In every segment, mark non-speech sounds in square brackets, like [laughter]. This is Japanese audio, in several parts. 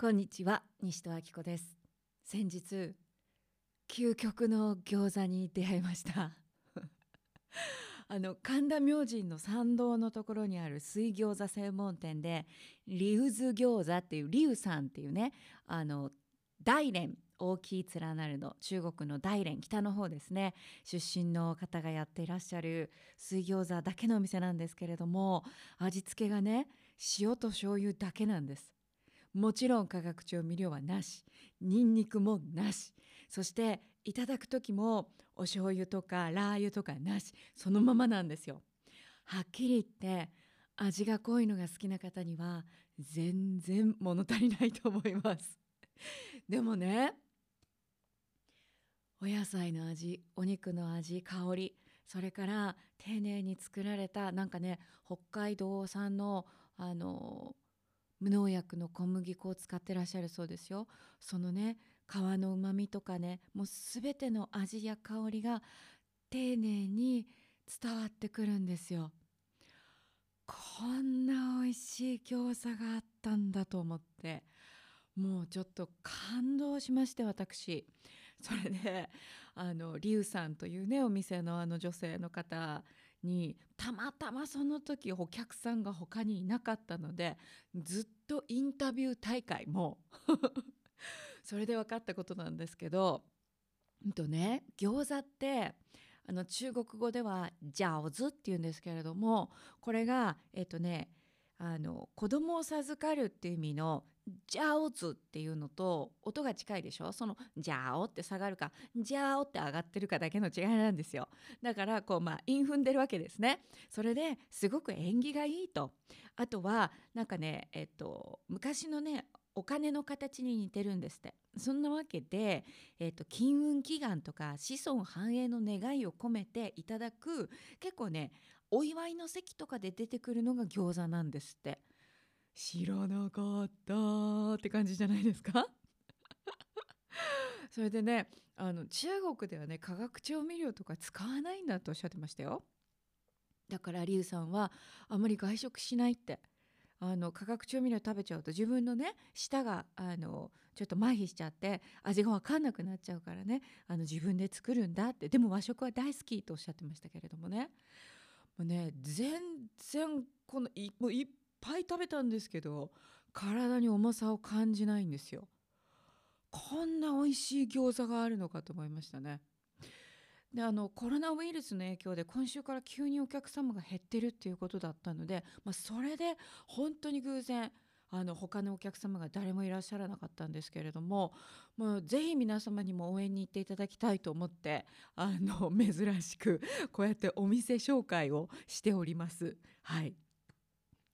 こんにちは西戸明子です。先日究極の餃子に出会いました。[laughs] あの神田明神の参道のところにある水餃子専門店でリウズ餃子っていうリウさんっていうねあの大連大きい連なるの中国の大連北の方ですね。出身の方がやっていらっしゃる水餃子だけのお店なんですけれども味付けがね塩と醤油だけなんです。もちろん化学調味料はなしニンニクもなしそしていただく時もお醤油とかラー油とかなしそのままなんですよ。はっきり言って味が濃いのが好きな方には全然物足りないと思います。でもねお野菜の味お肉の味香りそれから丁寧に作られたなんかね北海道産のあの無農薬の小麦粉を使ってらっしゃるそうですよ。そのね皮のうまみとかねもう全ての味や香りが丁寧に伝わってくるんですよ。こんな美味しい餃子があったんだと思って。もうちょっと感動しまして私。それであのリュウさんというねお店のあの女性の方にたまたまその時お客さんが他にいなかったのでずっとインタビュー大会も [laughs] それで分かったことなんですけど、うんとね、餃子ってあの中国語では「ジャオズ」っていうんですけれどもこれがえっとねあの子供を授かるっていう意味のジャオズっていうのと音が近いでしょ？そのジャオって下がるかジャオって上がってるかだけの違いなんですよ。だからこうまあ韻踏んでるわけですね。それですごく縁起がいいと。あとはなんかねえっと昔のねお金の形に似てるんですって。そんなわけで、えーと、金運祈願とか子孫繁栄の願いを込めていただく結構ねお祝いの席とかで出てくるのが餃子なんですって。知らなかったって感じじゃないですか？[laughs] それでねあの中国ではね化学調味料とか使わないんだとおっしゃってましたよ。だからリュウさんはあまり外食しないって。あの化学調味料食べちゃうと自分のね舌があのちょっと麻痺しちゃって味が分かんなくなっちゃうからねあの自分で作るんだって。でも和食は大好きとおっしゃってましたけれどもね。うね全然このいもういっぱい食べたんですけど体に重さを感じないんですよ。こんな美味しい餃子があるのかと思いましたね。であのコロナウイルスの影響で今週から急にお客様が減ってるっていうことだったので、まあ、それで本当に偶然あの他のお客様が誰もいらっしゃらなかったんですけれどももうぜひ皆様にも応援に行っていただきたいと思ってあの珍しくこうやってお店紹介をしております。はい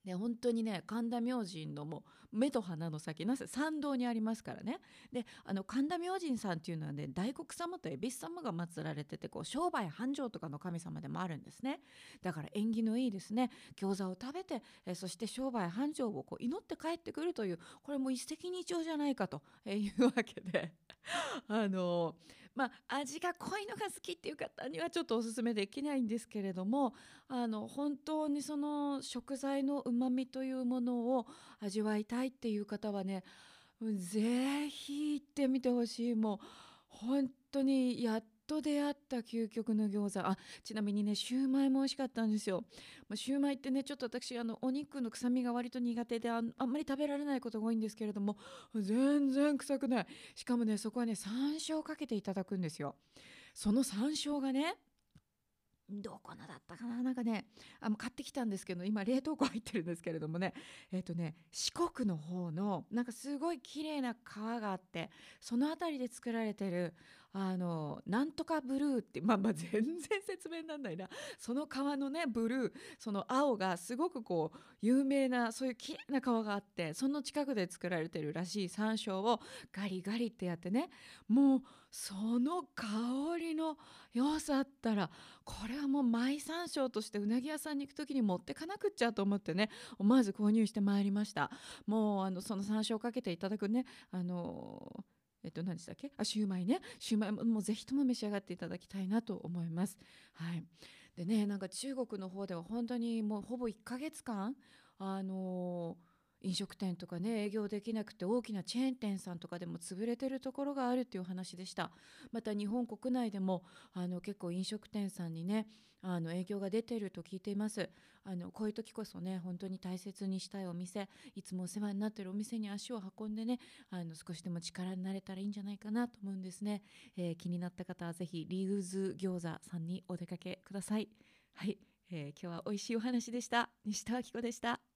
で本当にね神田明神のも目と鼻の先なぜ？参道にありますからね。であの神田明神さんっていうのはね大黒様と恵比寿様が祀られててこう商売繁盛とかの神様でもあるんですね。だから縁起のいいですね。餃子を食べてえそして商売繁盛をこう祈って帰ってくるというこれも一石二鳥じゃないかというわけで。[laughs] あのまあ味が濃いのが好きっていう方にはちょっとおすすめできないんですけれどもあの本当にその食材のうまみというものを味わいたいいっていう方はねぜひ行ってみてほしい。もう本当にやっと出会った究極の餃子。あちなみにねシューマイも美味しかったんですよ、まあ、シューマイってねちょっと私あのお肉の臭みが割と苦手であんまり食べられないことが多いんですけれども全然臭くない。しかもねそこはね山椒かけていただくんですよ。その山椒がねどこのだったかな？なんかねあ買ってきたんですけど今冷凍庫入ってるんですけれどもね。えっ、ー、とね四国の方のなんかすごい綺麗な川があってその辺りで作られてるあのなんとかブルーってまあまあ全然説明になんないな。その川のねブルーその青がすごくこう有名なそういう綺麗な川があってその近くで作られてるらしい山椒をガリガリってやってねもうその香りの良さったらこれはもうマイ山椒としてうなぎ屋さんに行く時に持ってかなくっちゃと思ってね思わず購入してまいりました。もうあのその山椒をかけていただくねあのえっと何でしたっけ？あシューマイね。シューマイももうぜひとも召し上がっていただきたいなと思います。はい。でねなんか中国の方では本当にもうほぼ1ヶ月間あのー飲食店とかね営業できなくて大きなチェーン店さんとかでも潰れてるところがあるっていう話でした。また日本国内でもあの結構飲食店さんにねあの影響が出てると聞いています。あのこういう時こそね本当に大切にしたいお店いつもお世話になってるお店に足を運んでねあの少しでも力になれたらいいんじゃないかなと思うんですね、えー、気になった方はぜひリーグズ餃子さんにお出かけください。はい、えー、今日は美味しいお話でした。西田明子でした。